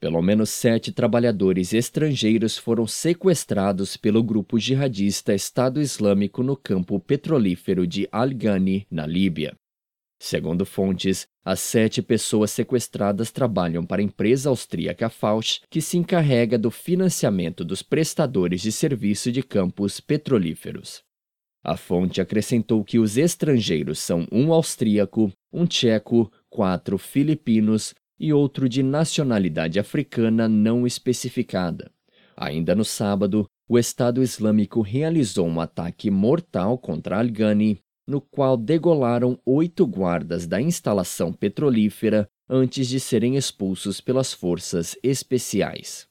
pelo menos sete trabalhadores estrangeiros foram sequestrados pelo grupo jihadista Estado Islâmico no campo petrolífero de Al-Ghani, na Líbia. Segundo fontes, as sete pessoas sequestradas trabalham para a empresa austríaca Fausch, que se encarrega do financiamento dos prestadores de serviço de campos petrolíferos. A fonte acrescentou que os estrangeiros são um austríaco, um tcheco, quatro filipinos e outro de nacionalidade africana não especificada. Ainda no sábado, o Estado Islâmico realizou um ataque mortal contra Al-Ghani, no qual degolaram oito guardas da instalação petrolífera antes de serem expulsos pelas forças especiais.